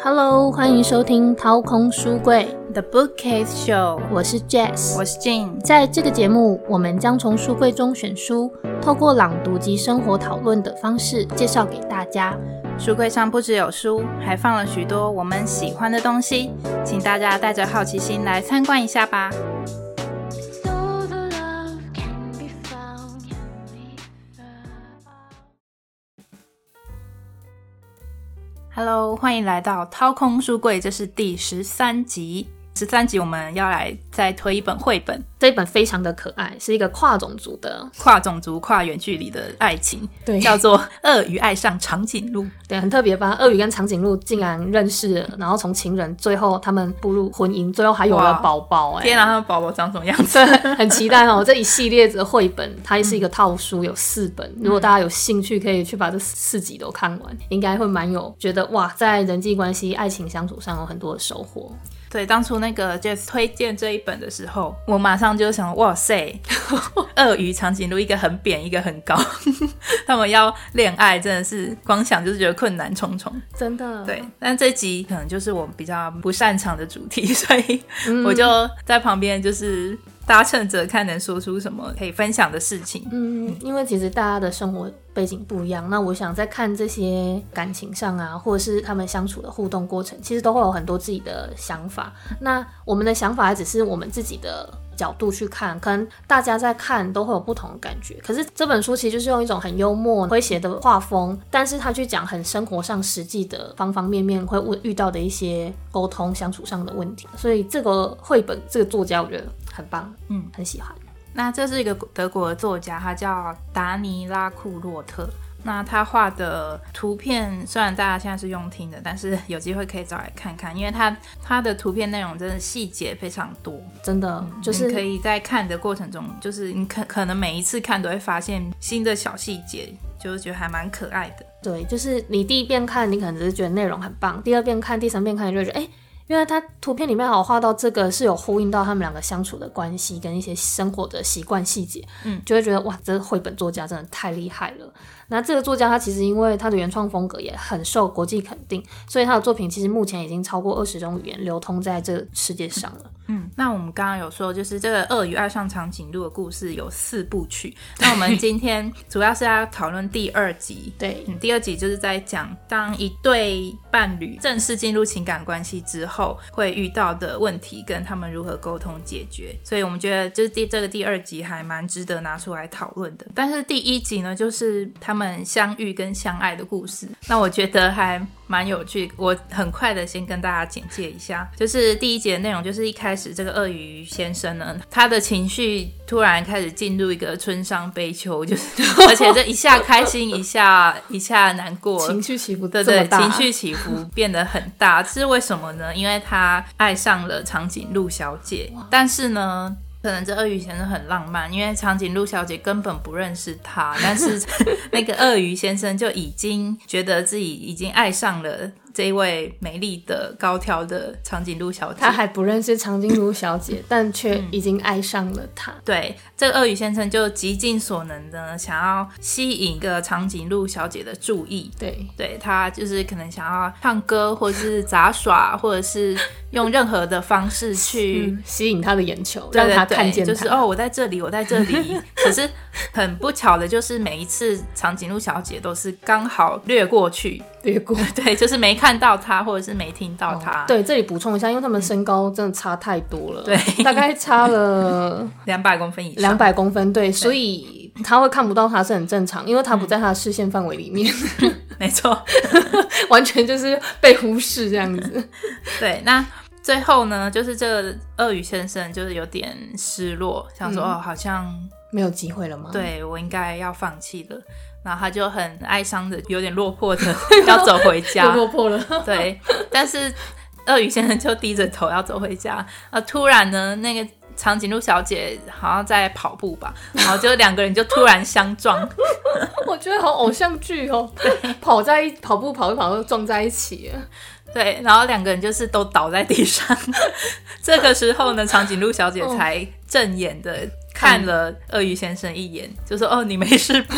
Hello，欢迎收听掏空书柜 The Bookcase Show，我是 Jess，我是 Jane。在这个节目，我们将从书柜中选书，透过朗读及生活讨论的方式介绍给大家。书柜上不只有书，还放了许多我们喜欢的东西，请大家带着好奇心来参观一下吧。Hello，欢迎来到掏空书柜，这是第十三集。十三集我们要来再推一本绘本，这一本非常的可爱，是一个跨种族的跨种族、跨远距离的爱情，对，叫做《鳄鱼爱上长颈鹿》。对，很特别吧？鳄鱼跟长颈鹿竟然认识，然后从情人最后他们步入婚姻，最后还有了宝宝。哎，天啊，他们宝宝长什么样子？很期待哦！这一系列的绘本，它也是一个套书，有四本。如果大家有兴趣，可以去把这四集都看完，应该会蛮有觉得哇，在人际关系、爱情相处上有很多的收获。对，当初那个 Jess 推荐这一本的时候，我马上就想，哇塞，鳄鱼、长颈鹿，一个很扁，一个很高，他们要恋爱，真的是光想就是觉得困难重重，真的。对，但这集可能就是我比较不擅长的主题，所以我就在旁边就是。搭乘着看能说出什么可以分享的事情。嗯，因为其实大家的生活背景不一样，那我想在看这些感情上啊，或者是他们相处的互动过程，其实都会有很多自己的想法。那我们的想法只是我们自己的。角度去看，可能大家在看都会有不同的感觉。可是这本书其实就是用一种很幽默、诙谐的画风，但是他去讲很生活上实际的方方面面会遇到的一些沟通相处上的问题。所以这个绘本，这个作家我觉得很棒，嗯，很喜欢。那这是一个德国的作家，他叫达尼拉库洛特。那他画的图片虽然大家现在是用听的，但是有机会可以找来看看，因为他他的图片内容真的细节非常多，真的就是可以在看的过程中，就是你可可能每一次看都会发现新的小细节，就是觉得还蛮可爱的。对，就是你第一遍看，你可能只是觉得内容很棒；第二遍看、第三遍看，你就觉得哎。因为他图片里面好画到这个是有呼应到他们两个相处的关系跟一些生活的习惯细节，嗯，就会觉得哇，这绘本作家真的太厉害了。那这个作家他其实因为他的原创风格也很受国际肯定，所以他的作品其实目前已经超过二十种语言流通在这个世界上了。嗯，那我们刚刚有说，就是这个鳄鱼爱上长颈鹿的故事有四部曲。那我们今天主要是要讨论第二集。对，第二集就是在讲当一对伴侣正式进入情感关系之后会遇到的问题，跟他们如何沟通解决。所以我们觉得就是第这个第二集还蛮值得拿出来讨论的。但是第一集呢，就是他们相遇跟相爱的故事。那我觉得还。蛮有趣，我很快的先跟大家简介一下，就是第一节内容，就是一开始这个鳄鱼先生呢，他的情绪突然开始进入一个春伤悲秋，就是 而且这一下开心，一下 一下难过，情绪起伏对对，情绪起伏变得很大，这是为什么呢？因为他爱上了长颈鹿小姐，但是呢。可能这鳄鱼先生很浪漫，因为长颈鹿小姐根本不认识他，但是 那个鳄鱼先生就已经觉得自己已经爱上了。这一位美丽的高挑的长颈鹿小姐，他还不认识长颈鹿小姐，但却已经爱上了她。对，这个鳄鱼先生就极尽所能的想要吸引一个长颈鹿小姐的注意。对，对他就是可能想要唱歌，或者是杂耍，或者是用任何的方式去吸引他的眼球，让他看见。就是哦，我在这里，我在这里。可是很不巧的就是每一次长颈鹿小姐都是刚好掠过去。略过，对，就是没看到他，或者是没听到他。对，这里补充一下，因为他们身高真的差太多了，对，大概差了 两百公分以上。两百公分，对，所以他会看不到他是很正常，因为他不在他的视线范围里面。没错，完全就是被忽视这样子。对，那最后呢，就是这个鳄鱼先生就是有点失落，想说哦，好像没有机会了吗？对我应该要放弃了。然后他就很哀伤的，有点落魄的 要走回家，落魄了。对，但是鳄鱼先生就低着头要走回家。啊，突然呢，那个长颈鹿小姐好像在跑步吧，然后就两个人就突然相撞。我觉得好偶像剧哦，跑在一跑步跑一跑就撞在一起了。对，然后两个人就是都倒在地上。这个时候呢，长颈鹿小姐才正眼的。看了鳄鱼先生一眼，就说：“哦，你没事吧？”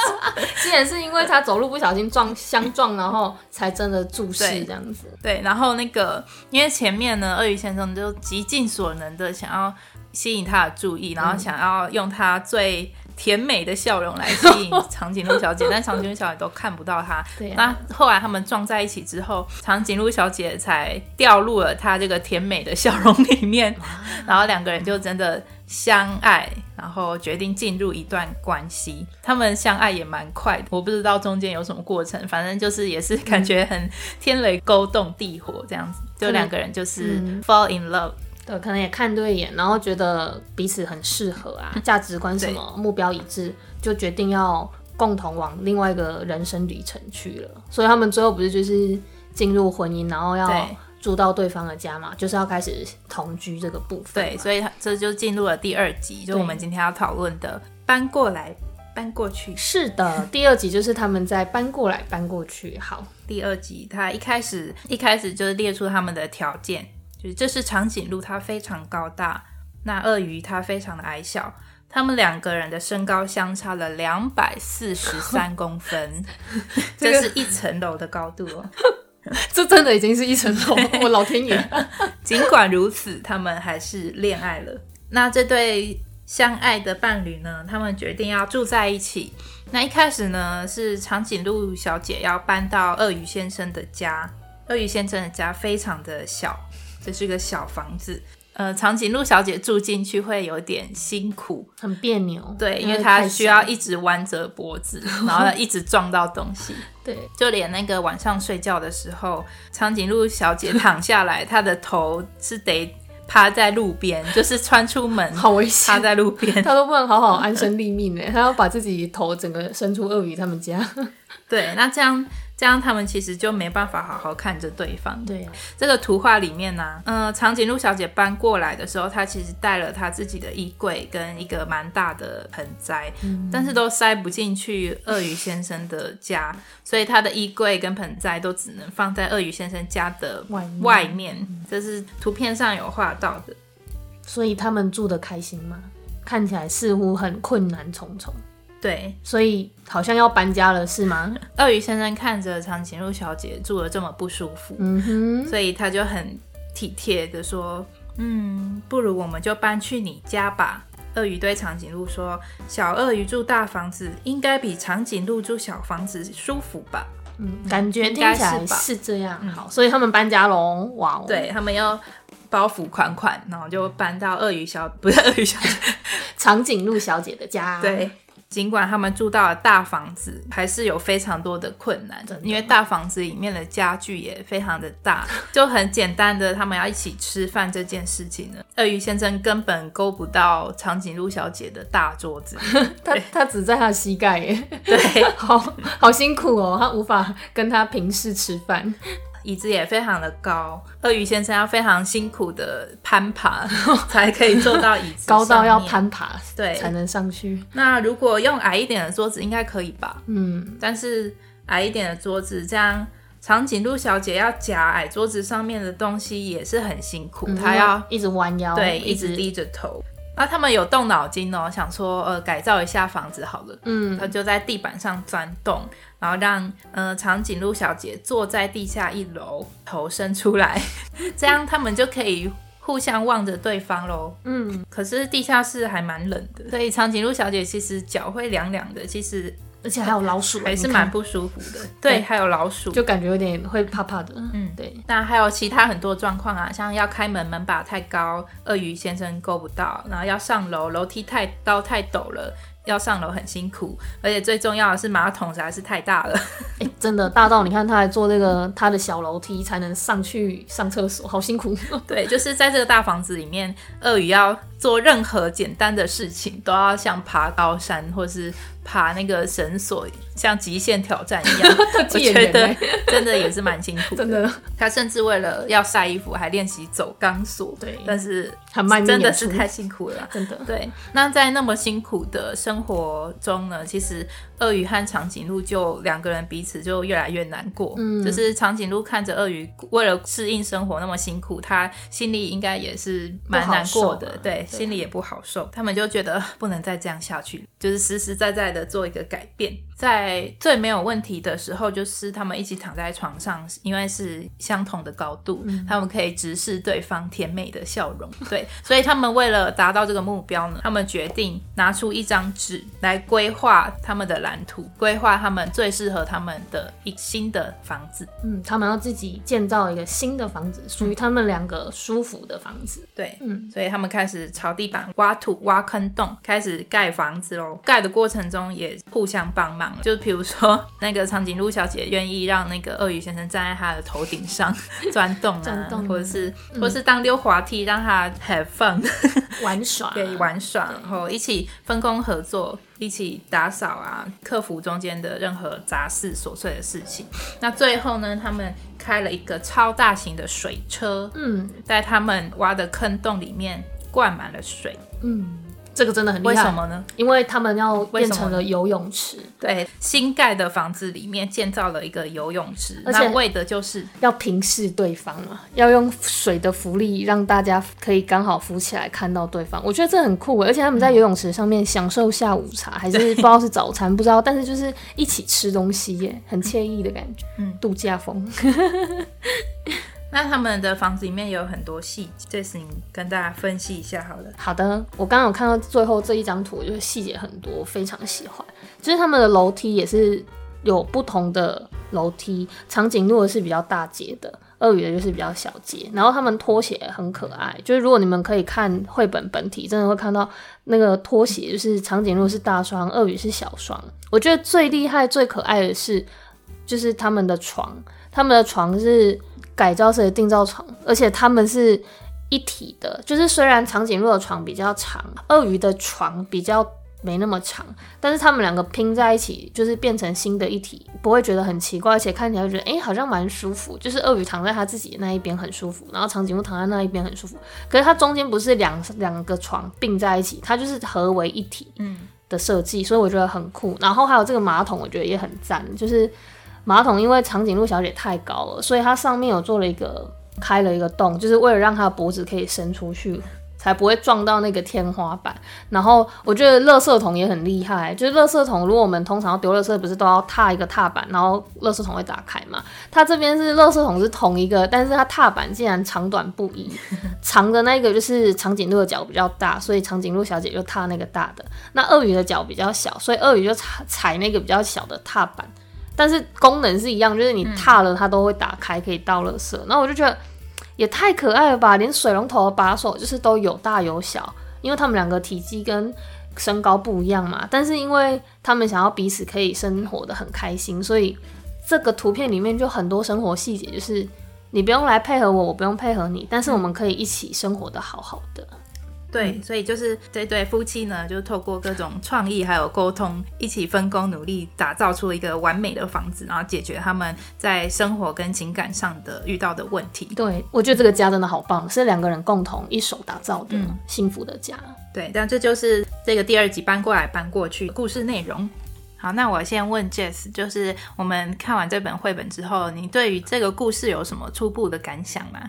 竟然是因为他走路不小心撞相撞，然后才真的注视这样子。对，然后那个因为前面呢，鳄鱼先生就极尽所能的想要吸引他的注意，然后想要用他最。甜美的笑容来吸引长颈鹿小姐，但长颈鹿小姐都看不到她。对。那后来他们撞在一起之后，长颈鹿小姐才掉入了她这个甜美的笑容里面，然后两个人就真的相爱，然后决定进入一段关系。他们相爱也蛮快的，我不知道中间有什么过程，反正就是也是感觉很天雷勾动地火这样子，就两个人就是 fall in love。对，可能也看对眼，然后觉得彼此很适合啊，价值观什么目标一致，就决定要共同往另外一个人生旅程去了。所以他们最后不是就是进入婚姻，然后要住到对方的家嘛，就是要开始同居这个部分。对，所以这就进入了第二集，就我们今天要讨论的搬过来搬过去。是的，第二集就是他们在搬过来搬过去。好，第二集他一开始一开始就是列出他们的条件。就是这是长颈鹿，它非常高大；那鳄鱼它非常的矮小。他们两个人的身高相差了两百四十三公分，这是一层楼的高度哦。这真的已经是一层楼，我老天爷！尽管如此，他们还是恋爱了。那这对相爱的伴侣呢？他们决定要住在一起。那一开始呢，是长颈鹿小姐要搬到鳄鱼先生的家。鳄鱼先生的家非常的小。这是个小房子，呃，长颈鹿小姐住进去会有点辛苦，很别扭。对，因为她需要一直弯着脖子，然后一直撞到东西。对，就连那个晚上睡觉的时候，长颈鹿小姐躺下来，她的头是得趴在路边，就是穿出门，好危险，趴在路边，她都不能好好安身立命呢，她要把自己头整个伸出鳄鱼他们家。对，那这样。这样他们其实就没办法好好看着对方。对，这个图画里面呢，嗯，长颈鹿小姐搬过来的时候，她其实带了她自己的衣柜跟一个蛮大的盆栽，但是都塞不进去鳄鱼先生的家，所以她的衣柜跟盆栽都只能放在鳄鱼先生家的外面。这是图片上有画到的。所以他们住的开心吗？看起来似乎很困难重重。对，所以好像要搬家了，是吗？鳄鱼先生看着长颈鹿小姐住的这么不舒服，嗯哼，所以他就很体贴的说：“嗯，不如我们就搬去你家吧。”鳄鱼对长颈鹿说：“小鳄鱼住大房子，应该比长颈鹿住小房子舒服吧？”嗯，感觉听起来是这样。好，所以他们搬家喽，哇，对他们要包袱款款，然后就搬到鳄鱼小不是鳄鱼小姐，长颈鹿小姐的家。对。尽管他们住到了大房子，还是有非常多的困难，因为大房子里面的家具也非常的大，就很简单的他们要一起吃饭这件事情呢，鳄鱼先生根本勾不到长颈鹿小姐的大桌子，他他只在他膝盖耶，对，好好辛苦哦，他无法跟他平视吃饭。椅子也非常的高，鳄鱼先生要非常辛苦的攀爬 才可以坐到椅子，高到要攀爬对才能上去。那如果用矮一点的桌子应该可以吧？嗯，但是矮一点的桌子，这样长颈鹿小姐要夹矮桌子上面的东西也是很辛苦，她要一直弯腰，对，一直低着头。那他们有动脑筋哦，想说呃改造一下房子好了，嗯，他就在地板上钻洞。然后让呃长颈鹿小姐坐在地下一楼，头伸出来，这样他们就可以互相望着对方喽。嗯，可是地下室还蛮冷的，所以长颈鹿小姐其实脚会凉凉的，其实而且还有老鼠，还是蛮不舒服的。对，还有老鼠，就感觉有点会怕怕的。嗯，对。那还有其他很多状况啊，像要开门门把太高，鳄鱼先生够不到；然后要上楼，楼梯太高太陡了。要上楼很辛苦，而且最重要的是马桶实在是太大了。哎，真的大到你看他还坐这个他的小楼梯才能上去上厕所，好辛苦。对，就是在这个大房子里面，鳄鱼要做任何简单的事情，都要像爬高山或是。爬那个绳索，像极限挑战一样，我觉得真的也是蛮辛苦。真的，他甚至为了要晒衣服，还练习走钢索。对，但是很慢，真的是太辛苦了，真的。对，那在那么辛苦的生生活中呢，其实鳄鱼和长颈鹿就两个人彼此就越来越难过。嗯，就是长颈鹿看着鳄鱼为了适应生活那么辛苦，他心里应该也是蛮难过的，对，心里也不好受。他们就觉得不能再这样下去，就是实实在在的做一个改变。在最没有问题的时候，就是他们一起躺在床上，因为是相同的高度，他们可以直视对方甜美的笑容。对，所以他们为了达到这个目标呢，他们决定拿出一张纸来规划他们的蓝图，规划他们最适合他们的一新的房子。嗯，他们要自己建造一个新的房子，属于他们两个舒服的房子。对，嗯，所以他们开始朝地板挖土、挖坑洞，开始盖房子喽。盖的过程中也互相帮忙。就比如说，那个长颈鹿小姐愿意让那个鳄鱼先生站在她的头顶上 钻洞啊，或者是或是当溜滑梯让他 have fun 玩耍，对玩耍，然后一起分工合作，一起打扫啊，克服中间的任何杂事琐碎的事情。那最后呢，他们开了一个超大型的水车，嗯，在他们挖的坑洞里面灌满了水，嗯。这个真的很厉害，为什么呢？因为他们要变成了游泳池。对，新盖的房子里面建造了一个游泳池，而且为的就是要平视对方嘛，要用水的浮力让大家可以刚好浮起来看到对方。我觉得这很酷，而且他们在游泳池上面享受下午茶，还是不知道是早餐，不知道，但是就是一起吃东西耶，很惬意的感觉，嗯，度假风。那他们的房子里面有很多细节，这次你跟大家分析一下好了。好的，我刚刚有看到最后这一张图，就是细节很多，非常喜欢。就是他们的楼梯也是有不同的楼梯，长颈鹿的是比较大节的，鳄鱼的就是比较小节。然后他们拖鞋很可爱，就是如果你们可以看绘本本体，真的会看到那个拖鞋，就是长颈鹿是大双，鳄鱼是小双。我觉得最厉害、最可爱的是，就是他们的床，他们的床是。改造式的定造床，而且它们是一体的。就是虽然长颈鹿的床比较长，鳄鱼的床比较没那么长，但是它们两个拼在一起，就是变成新的一体，不会觉得很奇怪，而且看起来觉得哎，好像蛮舒服。就是鳄鱼躺在它自己那一边很舒服，然后长颈鹿躺在那一边很舒服。可是它中间不是两两个床并在一起，它就是合为一体嗯的设计，所以我觉得很酷。然后还有这个马桶，我觉得也很赞，就是。马桶因为长颈鹿小姐太高了，所以它上面有做了一个开了一个洞，就是为了让它的脖子可以伸出去，才不会撞到那个天花板。然后我觉得垃圾桶也很厉害，就是垃圾桶，如果我们通常丢垃圾，不是都要踏一个踏板，然后垃圾桶会打开嘛？它这边是垃圾桶是同一个，但是它踏板竟然长短不一，长的那个就是长颈鹿的脚比较大，所以长颈鹿小姐就踏那个大的。那鳄鱼的脚比较小，所以鳄鱼就踩踩那个比较小的踏板。但是功能是一样，就是你踏了它都会打开，可以倒垃圾。那我就觉得也太可爱了吧！连水龙头的把手就是都有大有小，因为他们两个体积跟身高不一样嘛。但是因为他们想要彼此可以生活的很开心，所以这个图片里面就很多生活细节，就是你不用来配合我，我不用配合你，但是我们可以一起生活的好好的。对，所以就是这对夫妻呢，就透过各种创意还有沟通，一起分工努力，打造出一个完美的房子，然后解决他们在生活跟情感上的遇到的问题。对，我觉得这个家真的好棒，是两个人共同一手打造的幸福的家。对，但这就是这个第二集搬过来搬过去故事内容。好，那我先问 Jess，就是我们看完这本绘本之后，你对于这个故事有什么初步的感想吗？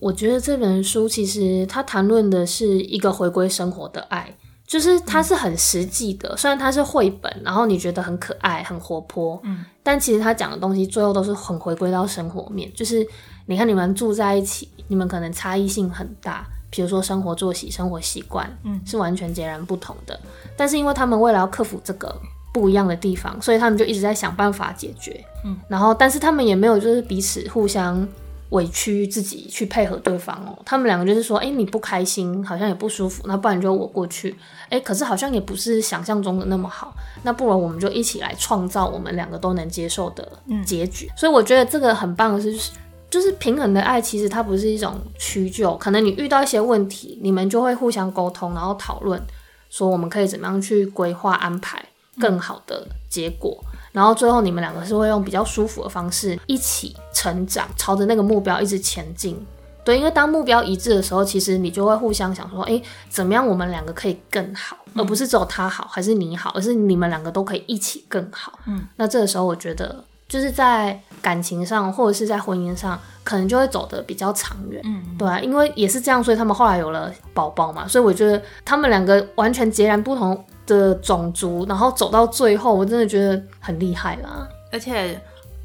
我觉得这本书其实它谈论的是一个回归生活的爱，就是它是很实际的。虽然它是绘本，然后你觉得很可爱、很活泼，嗯，但其实它讲的东西最后都是很回归到生活面。就是你看你们住在一起，你们可能差异性很大，比如说生活作息、生活习惯，嗯，是完全截然不同的。但是因为他们为了要克服这个不一样的地方，所以他们就一直在想办法解决，嗯，然后但是他们也没有就是彼此互相。委屈自己去配合对方哦，他们两个就是说，哎，你不开心，好像也不舒服，那不然就我过去，哎，可是好像也不是想象中的那么好，那不如我们就一起来创造我们两个都能接受的结局。所以我觉得这个很棒的是，就是平衡的爱，其实它不是一种屈就，可能你遇到一些问题，你们就会互相沟通，然后讨论，说我们可以怎么样去规划安排更好的结果。然后最后你们两个是会用比较舒服的方式一起成长，朝着那个目标一直前进，对，因为当目标一致的时候，其实你就会互相想说，哎，怎么样我们两个可以更好，而不是只有他好还是你好，而是你们两个都可以一起更好。嗯，那这个时候我觉得就是在感情上或者是在婚姻上，可能就会走得比较长远。嗯，对啊，因为也是这样，所以他们后来有了宝宝嘛，所以我觉得他们两个完全截然不同的种族，然后走到最后，我真的觉得很厉害啦，而且。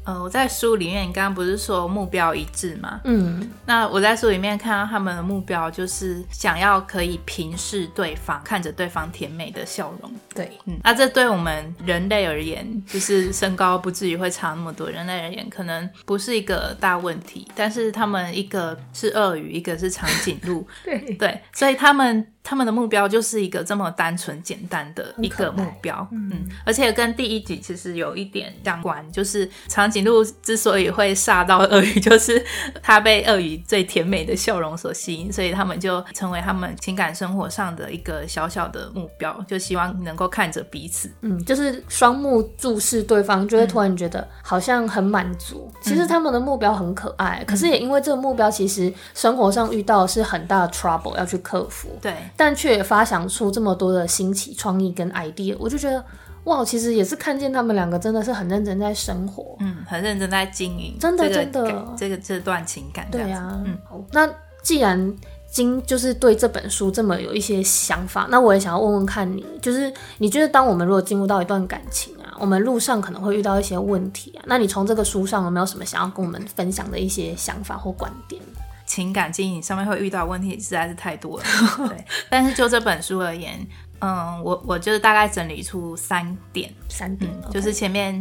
呃，我在书里面，你刚刚不是说目标一致吗？嗯，那我在书里面看到他们的目标就是想要可以平视对方，看着对方甜美的笑容。对，嗯，那这对我们人类而言，就是身高不至于会差那么多。人类而言，可能不是一个大问题，但是他们一个是鳄鱼，一个是长颈鹿，对对，所以他们。他们的目标就是一个这么单纯简单的一个目标，嗯，而且跟第一集其实有一点相关，就是长颈鹿之所以会杀到鳄鱼，就是它被鳄鱼最甜美的笑容所吸引，所以他们就成为他们情感生活上的一个小小的目标，就希望能够看着彼此，嗯，就是双目注视对方，就会突然觉得好像很满足。其实他们的目标很可爱，可是也因为这个目标，其实生活上遇到是很大的 trouble 要去克服，对。但却发想出这么多的新奇创意跟 idea，我就觉得哇，其实也是看见他们两个真的是很认真在生活，嗯，很认真在经营，真的真的。这个这段情感，对啊，嗯，那既然金就是对这本书这么有一些想法，那我也想要问问看你，就是你觉得当我们如果进入到一段感情啊，我们路上可能会遇到一些问题啊，那你从这个书上有没有什么想要跟我们分享的一些想法或观点？情感经营上面会遇到问题实在是太多了，对。但是就这本书而言，嗯，我我就是大概整理出三点，三点，就是前面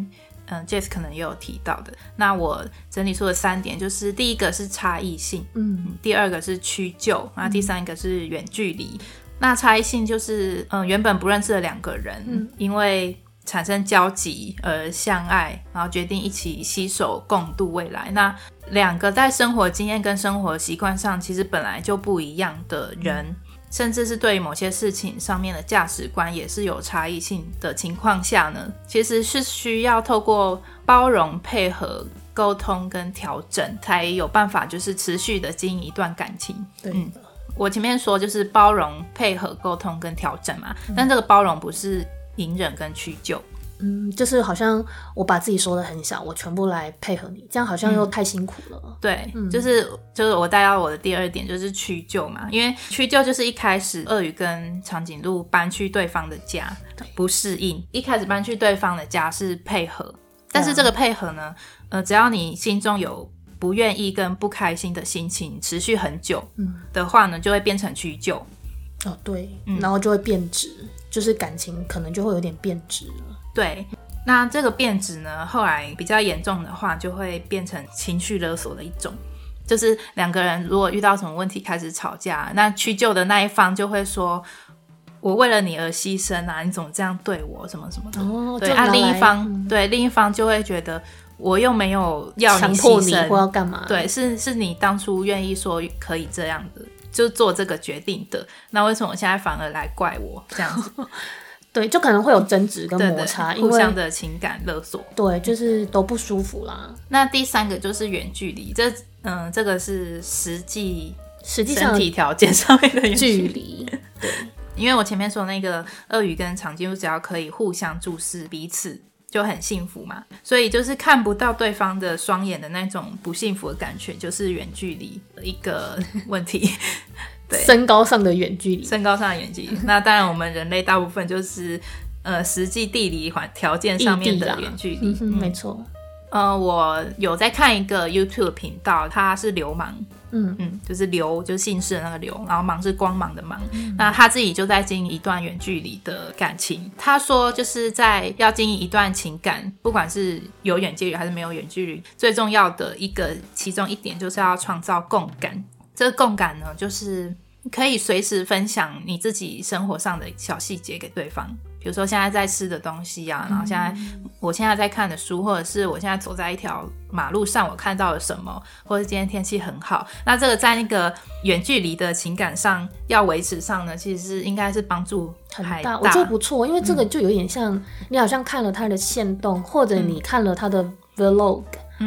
嗯 Jess 可能也有提到的。那我整理出的三点，就是第一个是差异性，嗯，第二个是屈就，然后第三个是远距离。那差异性就是嗯原本不认识的两个人，因为产生交集而相爱，然后决定一起携手共度未来。那两个在生活经验跟生活习惯上其实本来就不一样的人，甚至是对于某些事情上面的价值观也是有差异性的情况下呢，其实是需要透过包容、配合、沟通跟调整，才有办法就是持续的经营一段感情。对嗯，我前面说就是包容、配合、沟通跟调整嘛，但这个包容不是。隐忍跟屈就，嗯，就是好像我把自己说的很小，我全部来配合你，这样好像又太辛苦了。对，就是就是我带到我的第二点就是屈就嘛，因为屈就就是一开始鳄鱼跟长颈鹿搬去对方的家不适应，一开始搬去对方的家是配合，但是这个配合呢，呃，只要你心中有不愿意跟不开心的心情持续很久的话呢，就会变成屈就。哦，对，然后就会变质。就是感情可能就会有点变质了。对，那这个变质呢，后来比较严重的话，就会变成情绪勒索的一种。就是两个人如果遇到什么问题开始吵架，那屈就的那一方就会说：“我为了你而牺牲啊，你怎么这样对我？什么什么的。”哦，对。啊，另一方对另一方就会觉得我又没有要强迫你或要干嘛？对，是是你当初愿意说可以这样的。就做这个决定的，那为什么现在反而来怪我这样子？对，就可能会有争执跟摩擦，互相的情感勒索。对，就是都不舒服啦。那第三个就是远距离，这嗯，这个是实际实际身体条件上面的距离。对，因为我前面说那个鳄鱼跟长颈鹿只要可以互相注视彼此。就很幸福嘛，所以就是看不到对方的双眼的那种不幸福的感觉，就是远距离的一个 问题。对，身高上的远距离，身高上的远距离。那当然，我们人类大部分就是呃实际地理环条件上面的远距离。没错。呃，我有在看一个 YouTube 频道，他是流氓。嗯嗯，就是流就是姓氏的那个流，然后芒是光芒的芒。那他自己就在经营一段远距离的感情。他说，就是在要经营一段情感，不管是有远距离还是没有远距离，最重要的一个其中一点就是要创造共感。这个共感呢，就是可以随时分享你自己生活上的小细节给对方。比如说现在在吃的东西啊，然后现在我现在在看的书，或者是我现在走在一条马路上，我看到了什么，或者今天天气很好，那这个在那个远距离的情感上要维持上呢，其实是应该是帮助很大，我觉得不错，因为这个就有点像你好像看了他的线动，或者你看了他的 vlog，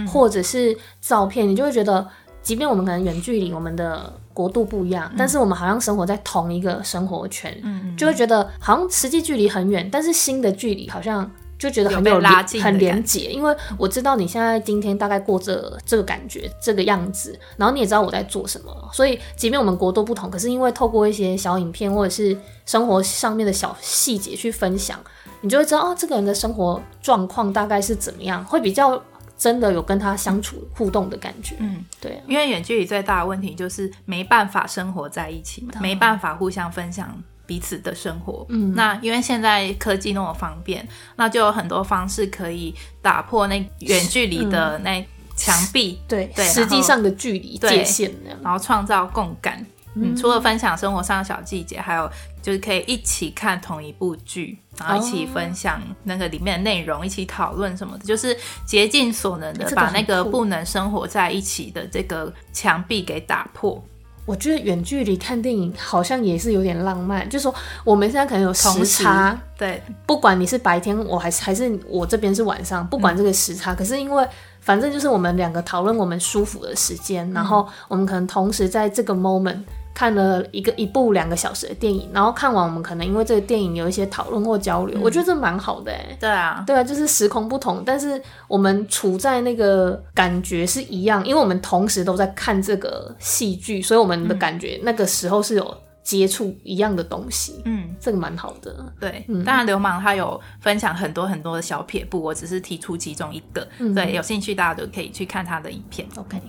或者是照片，你就会觉得。即便我们可能远距离，我们的国度不一样，但是我们好像生活在同一个生活圈，嗯就会觉得好像实际距离很远，但是心的距离好像就觉得很有有拉近很连感结，因为我知道你现在今天大概过这这个感觉这个样子，然后你也知道我在做什么，所以即便我们国度不同，可是因为透过一些小影片或者是生活上面的小细节去分享，你就会知道哦，这个人的生活状况大概是怎么样，会比较真的有跟他相处互动的感觉。嗯，对啊，因为远距离最大的问题就是没办法生活在一起嘛，没办法互相分享彼此的生活。嗯，那因为现在科技那么方便，那就有很多方式可以打破那远距离的那墙壁，对，对实际上的距离界限。然后创造共感。嗯，除了分享生活上的小细节，还有就是可以一起看同一部剧，然后一起分享那个里面的内容，一起讨论什么的，就是竭尽所能的把那个不能生活在一起的这个墙壁给打破。我觉得远距离看电影好像也是有点浪漫，就是说我们现在可能有时差，对，不管你是白天，我还是还是我这边是晚上，不管这个时差，可是因为反正就是我们两个讨论我们舒服的时间，然后我们可能同时在这个 moment 看了一个一部两个小时的电影，然后看完我们可能因为这个电影有一些讨论或交流，我觉得这蛮好的哎。对啊，对啊，就是时空不同，但是我们处在那个感觉是一样，因为我们同时都在看这个戏剧，所以我们的感觉那个时候是有接触一样的东西，嗯，这个蛮好的。对。当然，流氓他有分享很多很多的小撇步，我只是提出其中一个。对，有兴趣大家都可以去看他的影片。OK，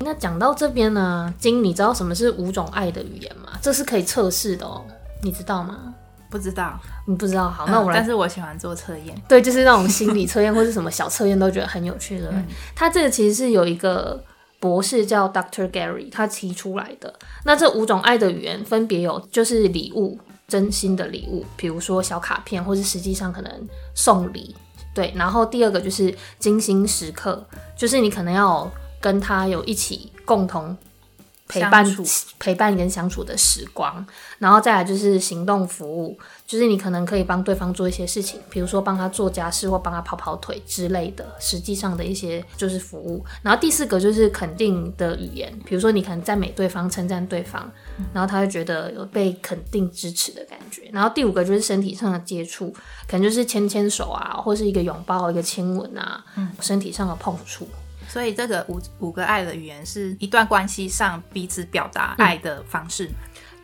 那讲到这边呢，金，你知道什么是五种爱的语言吗？这是可以测试的哦，你知道吗？不知道，你不知道，好，那我嗯来但是我喜欢做测验。对，就是那种心理测验 或是什么小测验，都觉得很有趣的。它这个其实是有一个博士叫 Doctor Gary 他提出来的。那这五种爱的语言分别有，就是礼物，真心的礼物，比如说小卡片，或是实际上可能送礼。对，然后第二个就是精心时刻，就是你可能要有跟他有一起共同陪伴陪伴跟相处的时光，然后再来就是行动服务，就是你可能可以帮对方做一些事情，比如说帮他做家事或帮他跑跑腿之类的，实际上的一些就是服务。然后第四个就是肯定的语言，比如说你可能赞美对方、称赞对方，然后他会觉得有被肯定、支持的感觉。然后第五个就是身体上的接触，可能就是牵牵手啊，或是一个拥抱、一个亲吻啊，身体上的碰触。所以这个五五个爱的语言是一段关系上彼此表达爱的方式。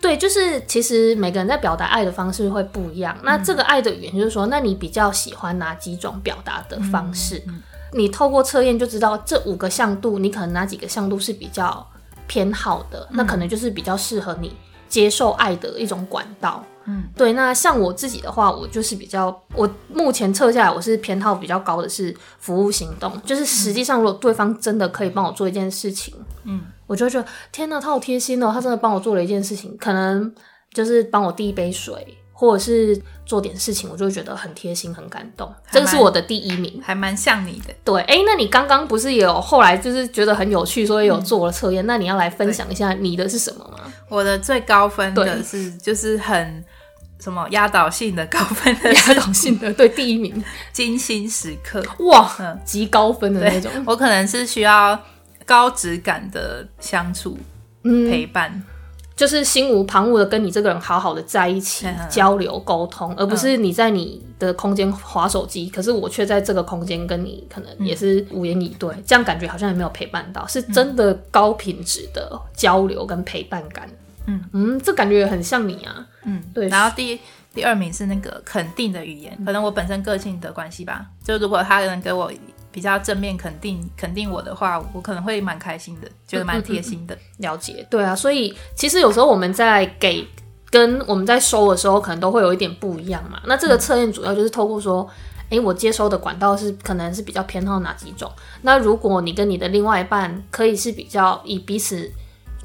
对，就是其实每个人在表达爱的方式会不一样。那这个爱的语言就是说，那你比较喜欢哪几种表达的方式？你透过测验就知道这五个向度，你可能哪几个向度是比较偏好的，那可能就是比较适合你接受爱的一种管道。嗯，对。那像我自己的话，我就是比较，我目前测下来，我是偏好比较高的是服务行动，就是实际上如果对方真的可以帮我做一件事情，嗯，我就会觉得天哪，他好贴心哦，他真的帮我做了一件事情，可能就是帮我递一杯水，或者是做点事情，我就会觉得很贴心、很感动。这个是我的第一名。还蛮像你的。对，哎，那你刚刚不是也有后来就是觉得很有趣，所以有做了测验，那你要来分享一下你的是什么吗？我的最高分的对是就是很什么压倒性的高分的 压倒性的，对，第一名，精心时刻。哇，嗯。极高分的那种，，我可能是需要高质感的相处嗯，陪伴。就是心无旁骛的跟你这个人好好的在一起交流沟通，而不是你在你的空间划手机，可是我却在这个空间跟你可能也是无言以对，这样感觉好像也没有陪伴到，是真的高品质的交流跟陪伴感。嗯嗯，这感觉很像你啊。嗯，对然后第第二名是那个肯定的语言，可能我本身个性的关系吧。就如果他能给我比较正面肯定肯定我的话，我可能会蛮开心的，觉得蛮贴心的。了解，对啊，所以其实有时候我们在给跟我们在收的时候，可能都会有一点不一样嘛。那这个测验主要就是透过说，诶，我接收的管道是可能是比较偏好哪几种。那如果你跟你的另外一半可以是比较以彼此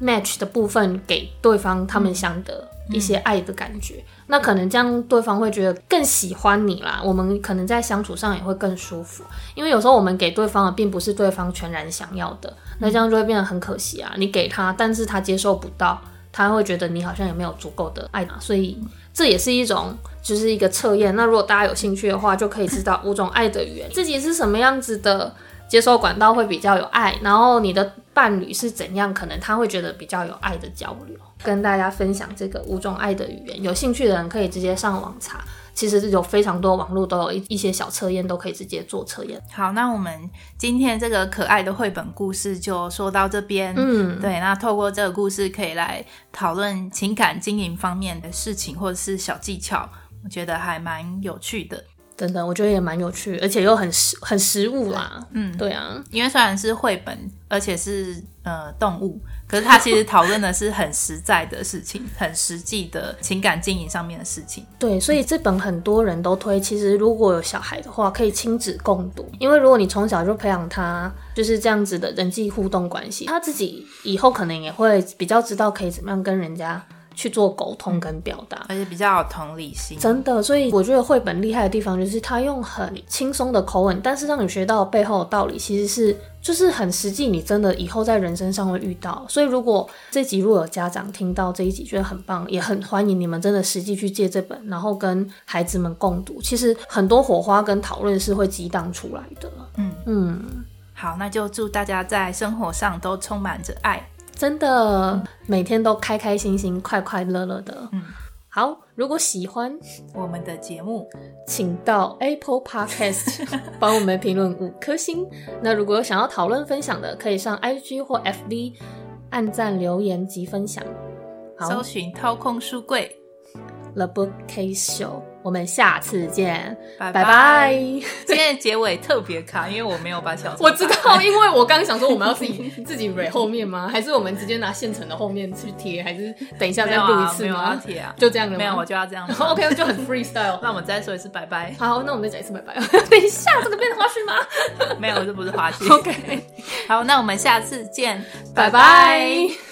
match 的部分给对方他们想的一些爱的感觉，那可能这样对方会觉得更喜欢你啦。我们可能在相处上也会更舒服，因为有时候我们给对方的并不是对方全然想要的，那这样就会变得很可惜啊。你给他，但是他接受不到，他会觉得你好像也没有足够的爱嘛，所以这也是一种就是一个测验。那如果大家有兴趣的话，就可以知道五种爱的语言，自己是什么样子的接收管道会比较有爱，然后你的伴侣是怎样，可能他会觉得比较有爱的交流。跟大家分享这个五种爱的语言，有兴趣的人可以直接上网查。其实有非常多网络都有一一些小测验，都可以直接做测验。好，那我们今天这个可爱的绘本故事就说到这边。嗯，对，那透过这个故事可以来讨论情感经营方面的事情，或者是小技巧，我觉得还蛮有趣的。真的，我觉得也蛮有趣，而且又很实很实物啦。嗯，对啊，因为虽然是绘本，而且是呃动物，可是它其实讨论的是很实在的事情，很实际的情感经营上面的事情。对，所以这本很多人都推。其实如果有小孩的话，可以亲子共读，因为如果你从小就培养他就是这样子的人际互动关系，他自己以后可能也会比较知道可以怎么样跟人家。去做沟通跟表达，而且比较有同理心，真的。所以我觉得绘本厉害的地方就是它用很轻松的口吻，但是让你学到背后的道理，其实是就是很实际，你真的以后在人生上会遇到。所以如果这集如果有家长听到这一集觉得很棒，也很欢迎你们真的实际去借这本，然后跟孩子们共读。其实很多火花跟讨论是会激荡出来的。嗯嗯，好，那就祝大家在生活上都充满着爱。真的每天都开开心心、快快乐乐的。嗯，好，如果喜欢我们的节目，请到 Apple Podcast 帮我们评论五颗星。那如果有想要讨论分享的，可以上 IG 或 FB 按赞留言及分享。好搜寻掏空书柜 The Bookcase Show。我们下次见，拜拜。今天的结尾特别卡，因为我没有把小 我知道，因为我刚刚想说我们要自己 自己蕊后面吗？还是我们直接拿现成的后面去贴？还是等一下再录一次吗？贴啊，就这样的没有，我就要这样。OK，就很 freestyle。那我们再说一次拜拜。好，那我们再讲一次拜拜。等一下，这个变成花絮吗？没有，这不是花絮。OK，好，那我们下次见，拜拜。